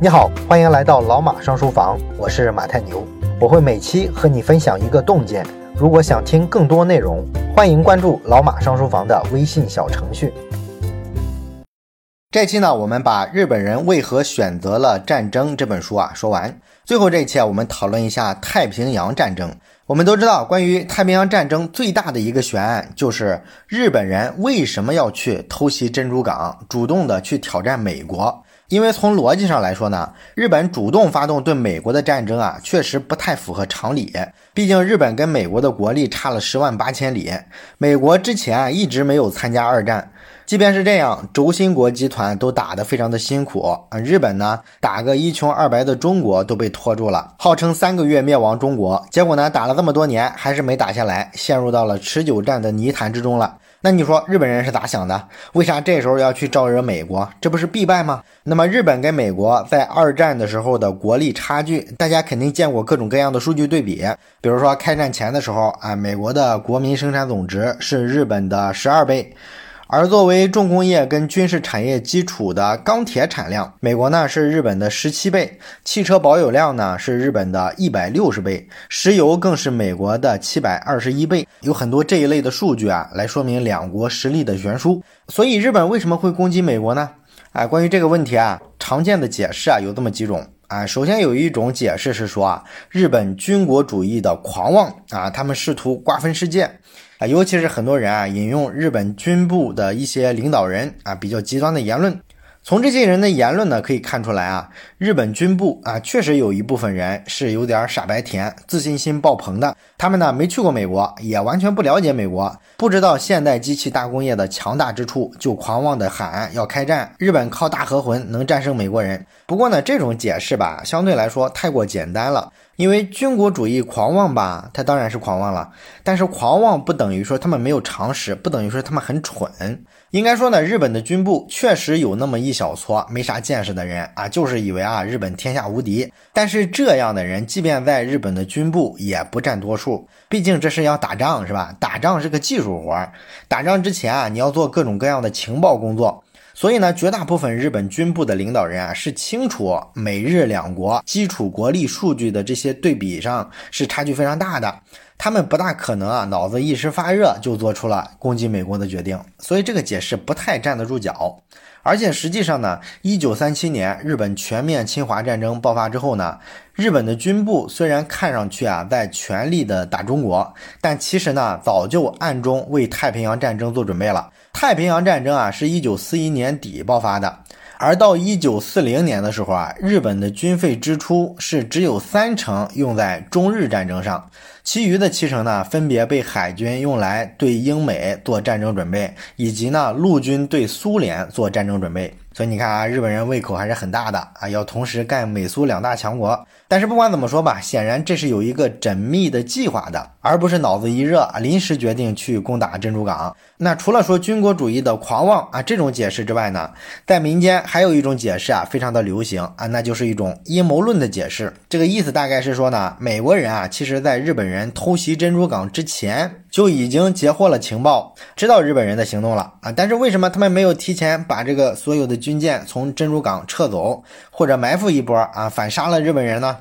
你好，欢迎来到老马上书房，我是马太牛，我会每期和你分享一个洞见。如果想听更多内容，欢迎关注老马上书房的微信小程序。这期呢，我们把日本人为何选择了战争这本书啊说完。最后这一期啊，我们讨论一下太平洋战争。我们都知道，关于太平洋战争最大的一个悬案，就是日本人为什么要去偷袭珍珠港，主动的去挑战美国。因为从逻辑上来说呢，日本主动发动对美国的战争啊，确实不太符合常理。毕竟日本跟美国的国力差了十万八千里，美国之前一直没有参加二战。即便是这样，轴心国集团都打得非常的辛苦啊。日本呢，打个一穷二白的中国都被拖住了，号称三个月灭亡中国，结果呢，打了这么多年还是没打下来，陷入到了持久战的泥潭之中了。那你说日本人是咋想的？为啥这时候要去招惹美国？这不是必败吗？那么日本跟美国在二战的时候的国力差距，大家肯定见过各种各样的数据对比。比如说开战前的时候啊，美国的国民生产总值是日本的十二倍。而作为重工业跟军事产业基础的钢铁产量，美国呢是日本的十七倍，汽车保有量呢是日本的一百六十倍，石油更是美国的七百二十一倍，有很多这一类的数据啊，来说明两国实力的悬殊。所以日本为什么会攻击美国呢？哎，关于这个问题啊，常见的解释啊有这么几种啊。首先有一种解释是说啊，日本军国主义的狂妄啊，他们试图瓜分世界。啊，尤其是很多人啊引用日本军部的一些领导人啊比较极端的言论，从这些人的言论呢可以看出来啊，日本军部啊确实有一部分人是有点傻白甜、自信心爆棚的。他们呢没去过美国，也完全不了解美国，不知道现代机器大工业的强大之处，就狂妄的喊要开战，日本靠大和魂能战胜美国人。不过呢，这种解释吧相对来说太过简单了。因为军国主义狂妄吧，他当然是狂妄了。但是狂妄不等于说他们没有常识，不等于说他们很蠢。应该说呢，日本的军部确实有那么一小撮没啥见识的人啊，就是以为啊日本天下无敌。但是这样的人，即便在日本的军部也不占多数。毕竟这是要打仗是吧？打仗是个技术活儿，打仗之前啊，你要做各种各样的情报工作。所以呢，绝大部分日本军部的领导人啊，是清楚美日两国基础国力数据的这些对比上是差距非常大的，他们不大可能啊脑子一时发热就做出了攻击美国的决定，所以这个解释不太站得住脚。而且实际上呢，一九三七年日本全面侵华战争爆发之后呢，日本的军部虽然看上去啊在全力的打中国，但其实呢早就暗中为太平洋战争做准备了。太平洋战争啊，是一九四一年底爆发的，而到一九四零年的时候啊，日本的军费支出是只有三成用在中日战争上，其余的七成呢，分别被海军用来对英美做战争准备，以及呢陆军对苏联做战争准备。所以你看啊，日本人胃口还是很大的啊，要同时干美苏两大强国。但是不管怎么说吧，显然这是有一个缜密的计划的，而不是脑子一热啊临时决定去攻打珍珠港。那除了说军国主义的狂妄啊这种解释之外呢，在民间还有一种解释啊，非常的流行啊，那就是一种阴谋论的解释。这个意思大概是说呢，美国人啊，其实在日本人偷袭珍珠港之前就已经截获了情报，知道日本人的行动了啊。但是为什么他们没有提前把这个所有的军舰从珍珠港撤走，或者埋伏一波啊，反杀了日本人呢？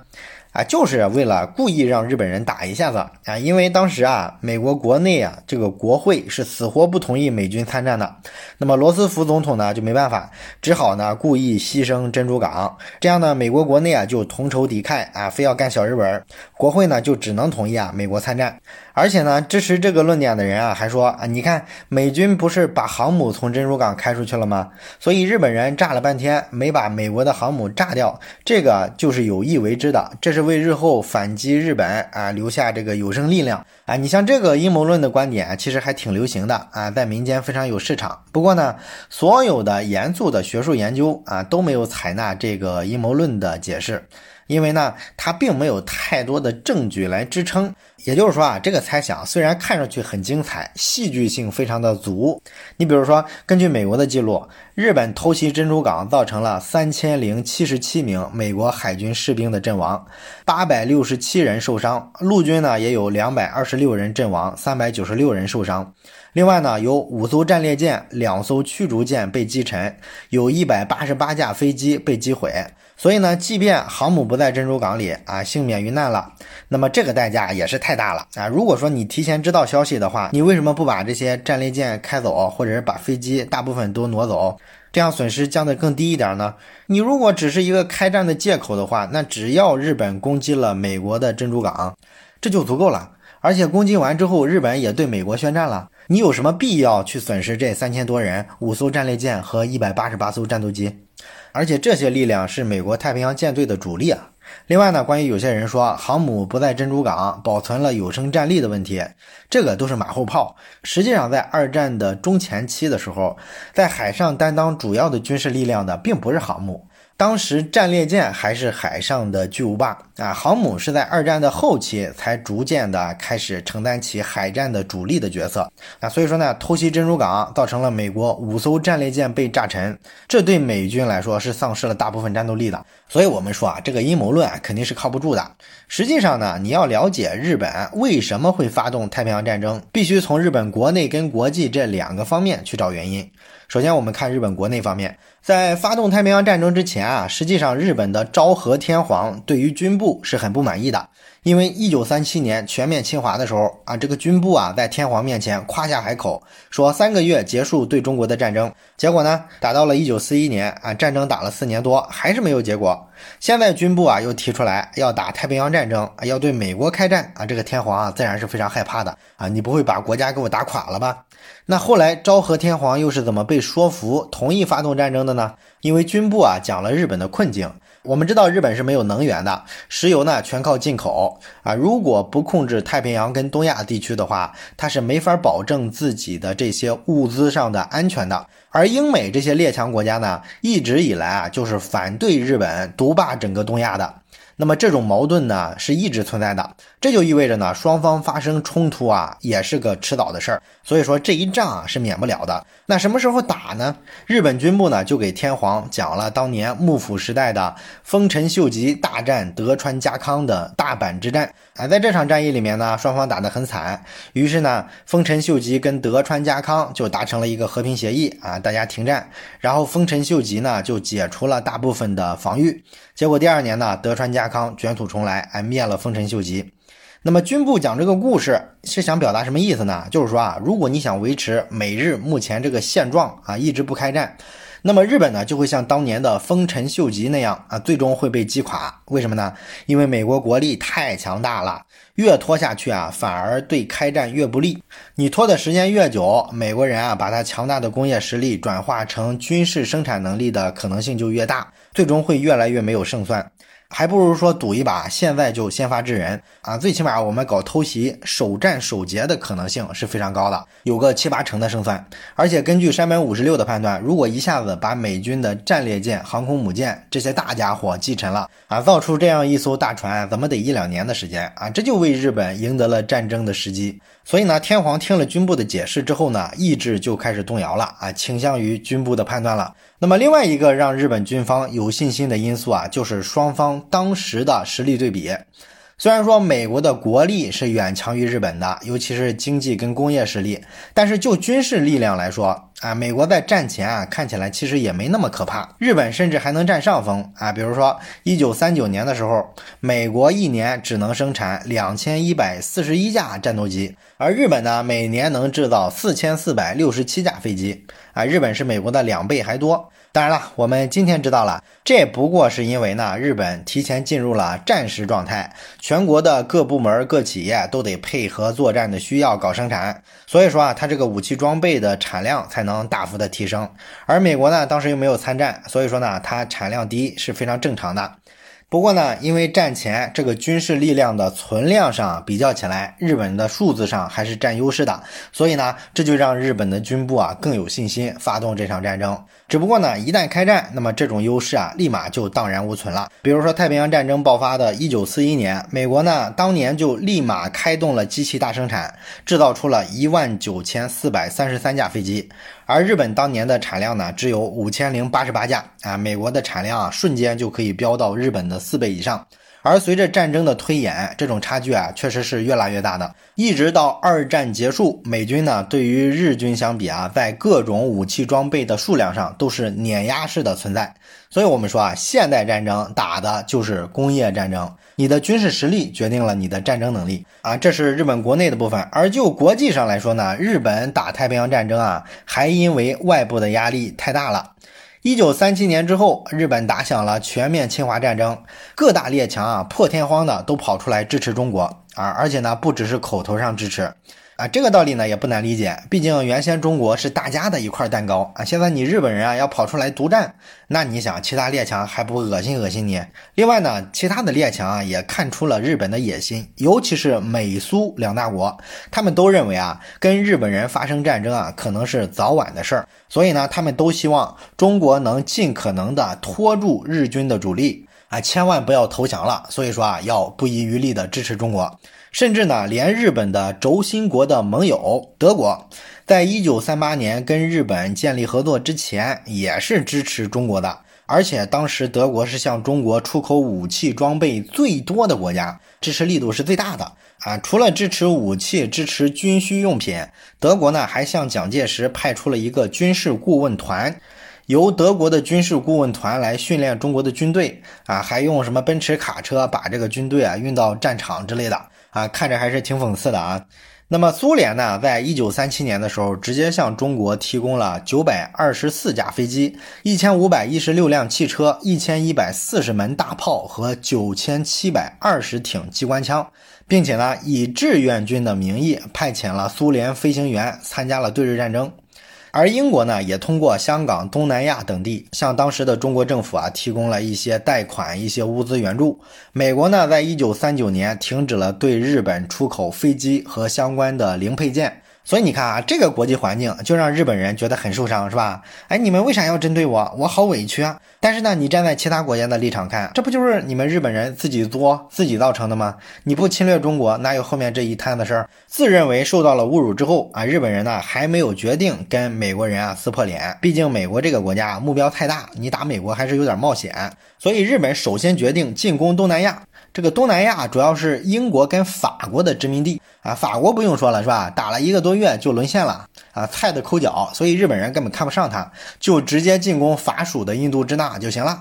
啊，就是为了故意让日本人打一下子啊，因为当时啊，美国国内啊，这个国会是死活不同意美军参战的。那么罗斯福总统呢就没办法，只好呢故意牺牲珍珠港，这样呢，美国国内啊就同仇敌忾啊，非要干小日本，国会呢就只能同意啊美国参战。而且呢，支持这个论点的人啊还说啊，你看美军不是把航母从珍珠港开出去了吗？所以日本人炸了半天没把美国的航母炸掉，这个就是有意为之的，这是。为日后反击日本啊留下这个有生力量啊！你像这个阴谋论的观点，其实还挺流行的啊，在民间非常有市场。不过呢，所有的严肃的学术研究啊都没有采纳这个阴谋论的解释。因为呢，它并没有太多的证据来支撑。也就是说啊，这个猜想虽然看上去很精彩，戏剧性非常的足。你比如说，根据美国的记录，日本偷袭珍珠港造成了三千零七十七名美国海军士兵的阵亡，八百六十七人受伤；陆军呢也有两百二十六人阵亡，三百九十六人受伤。另外呢，有五艘战列舰、两艘驱逐舰被击沉，有一百八十八架飞机被击毁。所以呢，即便航母不在珍珠港里啊，幸免于难了，那么这个代价也是太大了啊！如果说你提前知道消息的话，你为什么不把这些战列舰开走，或者是把飞机大部分都挪走，这样损失降得更低一点呢？你如果只是一个开战的借口的话，那只要日本攻击了美国的珍珠港，这就足够了。而且攻击完之后，日本也对美国宣战了，你有什么必要去损失这三千多人、五艘战列舰和一百八十八艘战斗机？而且这些力量是美国太平洋舰队的主力啊。另外呢，关于有些人说航母不在珍珠港保存了有生战力的问题，这个都是马后炮。实际上，在二战的中前期的时候，在海上担当主要的军事力量的并不是航母。当时战列舰还是海上的巨无霸啊，航母是在二战的后期才逐渐的开始承担起海战的主力的角色啊，所以说呢，偷袭珍珠港造成了美国五艘战列舰被炸沉，这对美军来说是丧失了大部分战斗力的。所以我们说啊，这个阴谋论肯定是靠不住的。实际上呢，你要了解日本为什么会发动太平洋战争，必须从日本国内跟国际这两个方面去找原因。首先，我们看日本国内方面，在发动太平洋战争之前啊，实际上日本的昭和天皇对于军部是很不满意的。因为一九三七年全面侵华的时候啊，这个军部啊在天皇面前夸下海口，说三个月结束对中国的战争。结果呢，打到了一九四一年啊，战争打了四年多，还是没有结果。现在军部啊又提出来要打太平洋战争啊，要对美国开战啊，这个天皇啊自然是非常害怕的啊，你不会把国家给我打垮了吧？那后来昭和天皇又是怎么被说服同意发动战争的？呢因为军部啊讲了日本的困境。我们知道日本是没有能源的，石油呢全靠进口啊。如果不控制太平洋跟东亚地区的话，它是没法保证自己的这些物资上的安全的。而英美这些列强国家呢，一直以来啊就是反对日本独霸整个东亚的。那么这种矛盾呢是一直存在的，这就意味着呢双方发生冲突啊也是个迟早的事儿，所以说这一仗啊是免不了的。那什么时候打呢？日本军部呢就给天皇讲了当年幕府时代的丰臣秀吉大战德川家康的大阪之战啊，在这场战役里面呢双方打得很惨，于是呢丰臣秀吉跟德川家康就达成了一个和平协议啊，大家停战，然后丰臣秀吉呢就解除了大部分的防御。结果第二年呢，德川家康卷土重来，哎，灭了丰臣秀吉。那么军部讲这个故事是想表达什么意思呢？就是说啊，如果你想维持美日目前这个现状啊，一直不开战，那么日本呢就会像当年的丰臣秀吉那样啊，最终会被击垮。为什么呢？因为美国国力太强大了，越拖下去啊，反而对开战越不利。你拖的时间越久，美国人啊，把他强大的工业实力转化成军事生产能力的可能性就越大。最终会越来越没有胜算，还不如说赌一把，现在就先发制人啊！最起码我们搞偷袭、首战首捷的可能性是非常高的，有个七八成的胜算。而且根据山本五十六的判断，如果一下子把美军的战列舰、航空母舰这些大家伙击沉了啊，造出这样一艘大船，怎么得一两年的时间啊？这就为日本赢得了战争的时机。所以呢，天皇听了军部的解释之后呢，意志就开始动摇了啊，倾向于军部的判断了。那么另外一个让日本军方有信心的因素啊，就是双方当时的实力对比。虽然说美国的国力是远强于日本的，尤其是经济跟工业实力，但是就军事力量来说啊，美国在战前啊看起来其实也没那么可怕，日本甚至还能占上风啊。比如说一九三九年的时候，美国一年只能生产两千一百四十一架战斗机，而日本呢每年能制造四千四百六十七架飞机啊，日本是美国的两倍还多。当然了，我们今天知道了，这不过是因为呢，日本提前进入了战时状态，全国的各部门、各企业都得配合作战的需要搞生产，所以说啊，它这个武器装备的产量才能大幅的提升。而美国呢，当时又没有参战，所以说呢，它产量低是非常正常的。不过呢，因为战前这个军事力量的存量上比较起来，日本的数字上还是占优势的，所以呢，这就让日本的军部啊更有信心发动这场战争。只不过呢，一旦开战，那么这种优势啊，立马就荡然无存了。比如说太平洋战争爆发的一九四一年，美国呢当年就立马开动了机器大生产，制造出了一万九千四百三十三架飞机，而日本当年的产量呢只有五千零八十八架啊，美国的产量啊瞬间就可以飙到日本的四倍以上。而随着战争的推演，这种差距啊，确实是越来越大的。一直到二战结束，美军呢对于日军相比啊，在各种武器装备的数量上都是碾压式的存在。所以，我们说啊，现代战争打的就是工业战争。你的军事实力决定了你的战争能力啊，这是日本国内的部分。而就国际上来说呢，日本打太平洋战争啊，还因为外部的压力太大了。一九三七年之后，日本打响了全面侵华战争，各大列强啊破天荒的都跑出来支持中国啊，而且呢不只是口头上支持。啊，这个道理呢也不难理解，毕竟原先中国是大家的一块蛋糕啊，现在你日本人啊要跑出来独占，那你想其他列强还不恶心恶心你？另外呢，其他的列强啊也看出了日本的野心，尤其是美苏两大国，他们都认为啊跟日本人发生战争啊可能是早晚的事儿，所以呢他们都希望中国能尽可能的拖住日军的主力啊，千万不要投降了，所以说啊要不遗余力的支持中国。甚至呢，连日本的轴心国的盟友德国，在一九三八年跟日本建立合作之前，也是支持中国的。而且当时德国是向中国出口武器装备最多的国家，支持力度是最大的啊。除了支持武器、支持军需用品，德国呢还向蒋介石派出了一个军事顾问团，由德国的军事顾问团来训练中国的军队啊，还用什么奔驰卡车把这个军队啊运到战场之类的。啊，看着还是挺讽刺的啊。那么苏联呢，在一九三七年的时候，直接向中国提供了九百二十四架飞机、一千五百一十六辆汽车、一千一百四十门大炮和九千七百二十挺机关枪，并且呢，以志愿军的名义派遣了苏联飞行员参加了对日战争。而英国呢，也通过香港、东南亚等地，向当时的中国政府啊提供了一些贷款、一些物资援助。美国呢，在一九三九年停止了对日本出口飞机和相关的零配件。所以你看啊，这个国际环境就让日本人觉得很受伤，是吧？哎，你们为啥要针对我？我好委屈啊！但是呢，你站在其他国家的立场看，这不就是你们日本人自己作、自己造成的吗？你不侵略中国，哪有后面这一摊子事儿？自认为受到了侮辱之后啊，日本人呢还没有决定跟美国人啊撕破脸，毕竟美国这个国家目标太大，你打美国还是有点冒险。所以日本首先决定进攻东南亚。这个东南亚主要是英国跟法国的殖民地啊，法国不用说了是吧？打了一个多月就沦陷了啊，菜的抠脚，所以日本人根本看不上他，就直接进攻法属的印度支那就行了。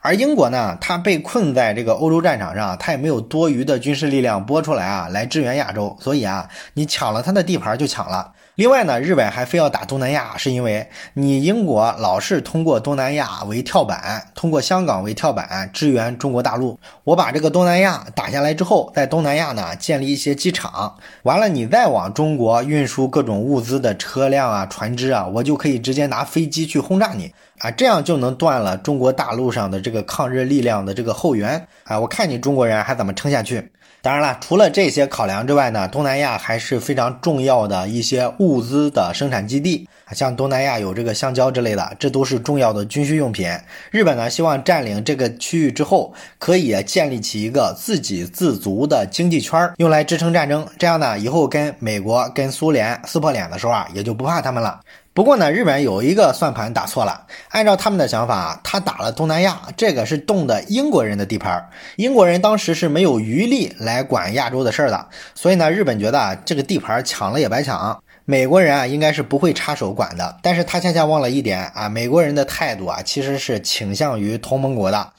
而英国呢，他被困在这个欧洲战场上，他也没有多余的军事力量拨出来啊，来支援亚洲，所以啊，你抢了他的地盘就抢了。另外呢，日本还非要打东南亚，是因为你英国老是通过东南亚为跳板，通过香港为跳板支援中国大陆。我把这个东南亚打下来之后，在东南亚呢建立一些机场，完了你再往中国运输各种物资的车辆啊、船只啊，我就可以直接拿飞机去轰炸你啊，这样就能断了中国大陆上的这个抗日力量的这个后援啊！我看你中国人还怎么撑下去？当然了，除了这些考量之外呢，东南亚还是非常重要的一些物资的生产基地，像东南亚有这个香蕉之类的，这都是重要的军需用品。日本呢，希望占领这个区域之后，可以建立起一个自给自足的经济圈，用来支撑战争。这样呢，以后跟美国、跟苏联撕破脸的时候啊，也就不怕他们了。不过呢，日本有一个算盘打错了。按照他们的想法，他打了东南亚，这个是动的英国人的地盘，英国人当时是没有余力来管亚洲的事儿的。所以呢，日本觉得这个地盘抢了也白抢，美国人啊应该是不会插手管的。但是他恰恰忘了一点啊，美国人的态度啊其实是倾向于同盟国的。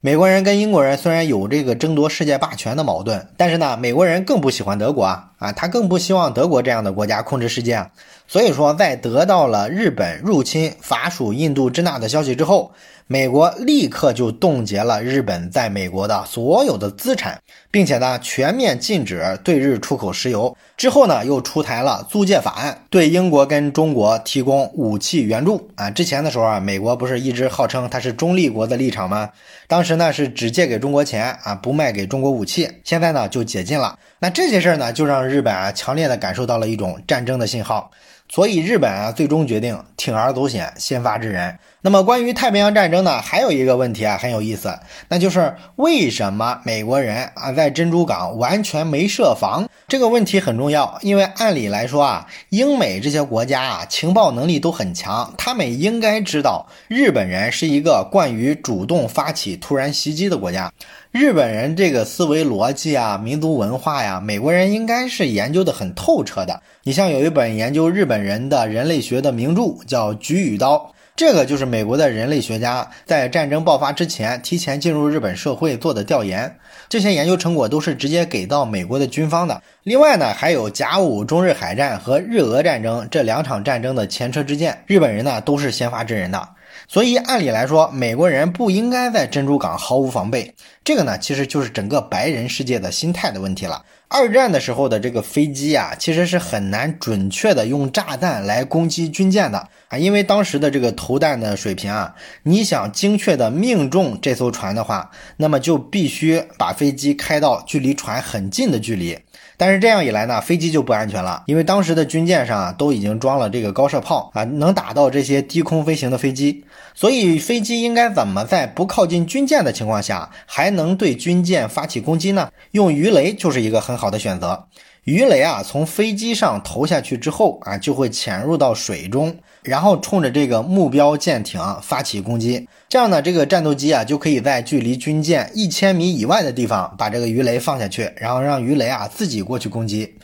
美国人跟英国人虽然有这个争夺世界霸权的矛盾，但是呢，美国人更不喜欢德国啊，啊，他更不希望德国这样的国家控制世界啊。所以说，在得到了日本入侵法属印度支那的消息之后，美国立刻就冻结了日本在美国的所有的资产，并且呢，全面禁止对日出口石油。之后呢，又出台了租借法案，对英国跟中国提供武器援助啊。之前的时候啊，美国不是一直号称它是中立国的立场吗？当时呢是只借给中国钱啊，不卖给中国武器。现在呢就解禁了。那这些事儿呢，就让日本啊强烈的感受到了一种战争的信号。所以日本啊，最终决定铤而走险，先发制人那么关于太平洋战争呢，还有一个问题啊很有意思，那就是为什么美国人啊在珍珠港完全没设防？这个问题很重要，因为按理来说啊，英美这些国家啊情报能力都很强，他们应该知道日本人是一个惯于主动发起突然袭击的国家。日本人这个思维逻辑啊、民族文化呀，美国人应该是研究的很透彻的。你像有一本研究日本人的人类学的名著，叫《菊与刀》。这个就是美国的人类学家在战争爆发之前提前进入日本社会做的调研，这些研究成果都是直接给到美国的军方的。另外呢，还有甲午中日海战和日俄战争这两场战争的前车之鉴，日本人呢都是先发制人的。所以按理来说，美国人不应该在珍珠港毫无防备。这个呢，其实就是整个白人世界的心态的问题了。二战的时候的这个飞机啊，其实是很难准确的用炸弹来攻击军舰的啊，因为当时的这个投弹的水平啊，你想精确的命中这艘船的话，那么就必须把飞机开到距离船很近的距离。但是这样一来呢，飞机就不安全了，因为当时的军舰上啊都已经装了这个高射炮啊，能打到这些低空飞行的飞机。所以飞机应该怎么在不靠近军舰的情况下，还能对军舰发起攻击呢？用鱼雷就是一个很。好的选择，鱼雷啊，从飞机上投下去之后啊，就会潜入到水中，然后冲着这个目标舰艇发起攻击。这样呢，这个战斗机啊，就可以在距离军舰一千米以外的地方把这个鱼雷放下去，然后让鱼雷啊自己过去攻击，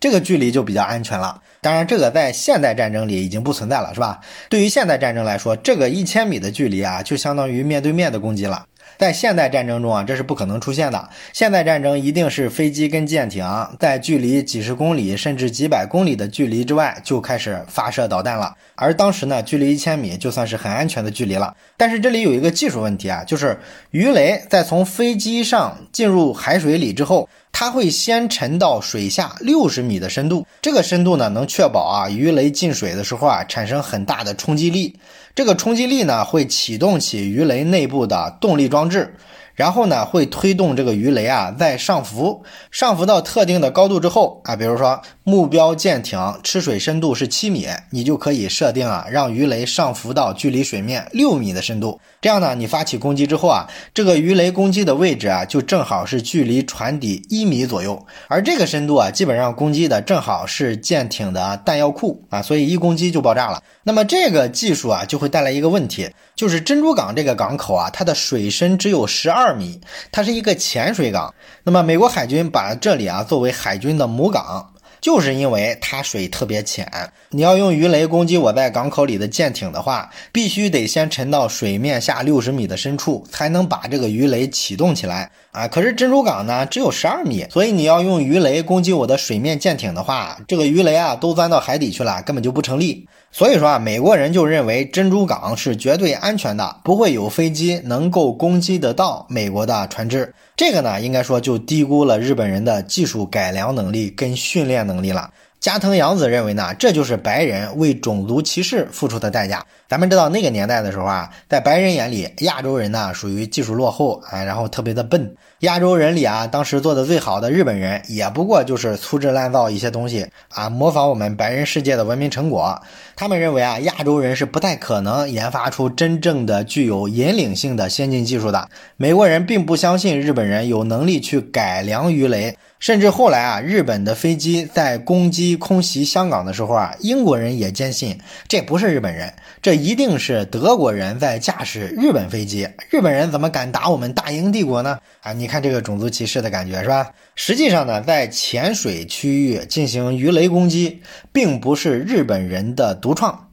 这个距离就比较安全了。当然，这个在现代战争里已经不存在了，是吧？对于现代战争来说，这个一千米的距离啊，就相当于面对面的攻击了。在现代战争中啊，这是不可能出现的。现代战争一定是飞机跟舰艇在距离几十公里甚至几百公里的距离之外就开始发射导弹了。而当时呢，距离一千米就算是很安全的距离了。但是这里有一个技术问题啊，就是鱼雷在从飞机上进入海水里之后。它会先沉到水下六十米的深度，这个深度呢能确保啊鱼雷进水的时候啊产生很大的冲击力，这个冲击力呢会启动起鱼雷内部的动力装置。然后呢，会推动这个鱼雷啊在上浮，上浮到特定的高度之后啊，比如说目标舰艇吃水深度是七米，你就可以设定啊，让鱼雷上浮到距离水面六米的深度。这样呢，你发起攻击之后啊，这个鱼雷攻击的位置啊，就正好是距离船底一米左右，而这个深度啊，基本上攻击的正好是舰艇的弹药库啊，所以一攻击就爆炸了。那么这个技术啊，就会带来一个问题，就是珍珠港这个港口啊，它的水深只有十二米，它是一个浅水港。那么美国海军把这里啊作为海军的母港。就是因为它水特别浅，你要用鱼雷攻击我在港口里的舰艇的话，必须得先沉到水面下六十米的深处，才能把这个鱼雷启动起来啊。可是珍珠港呢只有十二米，所以你要用鱼雷攻击我的水面舰艇的话，这个鱼雷啊都钻到海底去了，根本就不成立。所以说啊，美国人就认为珍珠港是绝对安全的，不会有飞机能够攻击得到美国的船只。这个呢，应该说就低估了日本人的技术改良能力跟训练能能力了。加藤洋子认为呢，这就是白人为种族歧视付出的代价。咱们知道那个年代的时候啊，在白人眼里，亚洲人呢属于技术落后啊，然后特别的笨。亚洲人里啊，当时做的最好的日本人，也不过就是粗制滥造一些东西啊，模仿我们白人世界的文明成果。他们认为啊，亚洲人是不太可能研发出真正的具有引领性的先进技术的。美国人并不相信日本人有能力去改良鱼雷。甚至后来啊，日本的飞机在攻击空袭香港的时候啊，英国人也坚信这不是日本人，这一定是德国人在驾驶日本飞机。日本人怎么敢打我们大英帝国呢？啊，你看这个种族歧视的感觉是吧？实际上呢，在浅水区域进行鱼雷攻击，并不是日本人的独创。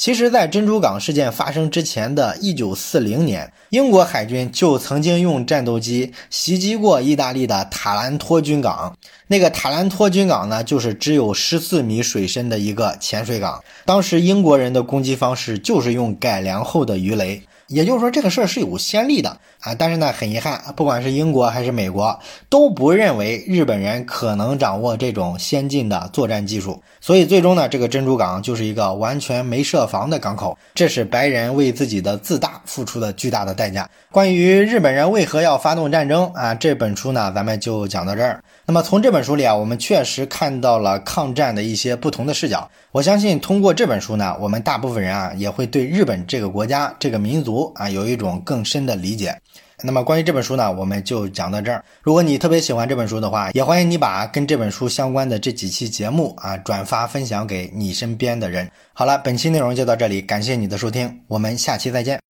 其实，在珍珠港事件发生之前的一九四零年，英国海军就曾经用战斗机袭击过意大利的塔兰托军港。那个塔兰托军港呢，就是只有十四米水深的一个潜水港。当时英国人的攻击方式就是用改良后的鱼雷。也就是说，这个事儿是有先例的。啊。但是呢，很遗憾，不管是英国还是美国，都不认为日本人可能掌握这种先进的作战技术，所以最终呢，这个珍珠港就是一个完全没设防的港口。这是白人为自己的自大付出的巨大的代价。关于日本人为何要发动战争啊，这本书呢，咱们就讲到这儿。那么从这本书里啊，我们确实看到了抗战的一些不同的视角。我相信通过这本书呢，我们大部分人啊也会对日本这个国家、这个民族啊有一种更深的理解。那么关于这本书呢，我们就讲到这儿。如果你特别喜欢这本书的话，也欢迎你把跟这本书相关的这几期节目啊转发分享给你身边的人。好了，本期内容就到这里，感谢你的收听，我们下期再见。